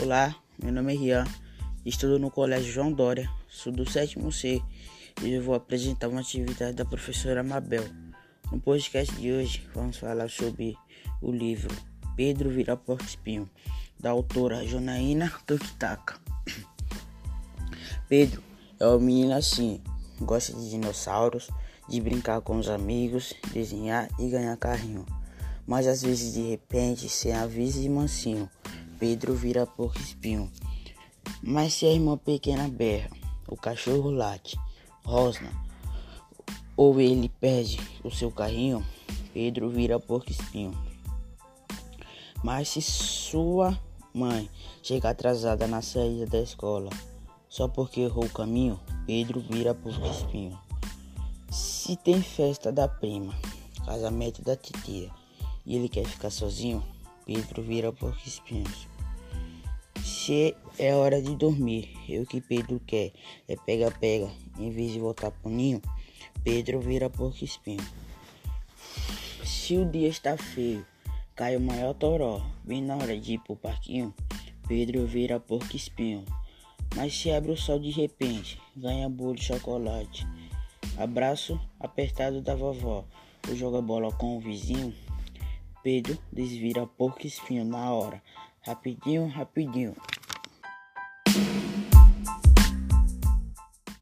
Olá, meu nome é Rian, estudo no Colégio João Dória, sou do sétimo C e eu vou apresentar uma atividade da professora Mabel. No podcast de hoje vamos falar sobre o livro Pedro Vira Porco Espinho, da autora Jonaína Tokitaka. Pedro é um menino assim, gosta de dinossauros, de brincar com os amigos, desenhar e ganhar carrinho. Mas às vezes de repente, sem aviso e mansinho, Pedro vira porco espinho. Mas se a irmã pequena berra, o cachorro late, rosna, ou ele perde o seu carrinho, Pedro vira porco espinho. Mas se sua mãe chega atrasada na saída da escola, só porque errou o caminho, Pedro vira porco espinho. Se tem festa da prima, casamento da titia, e ele quer ficar sozinho, Pedro vira porco espinhos. Se é hora de dormir e o que Pedro quer é pega-pega, em vez de voltar pro ninho, Pedro vira porco espinho. Se o dia está feio, cai o maior toró, bem na hora de ir pro parquinho, Pedro vira porco espinho. Mas se abre o sol de repente, ganha bolo de chocolate. Abraço apertado da vovó, ou joga bola com o vizinho, Pedro desvira porco espinho na hora. Rapidinho, rapidinho.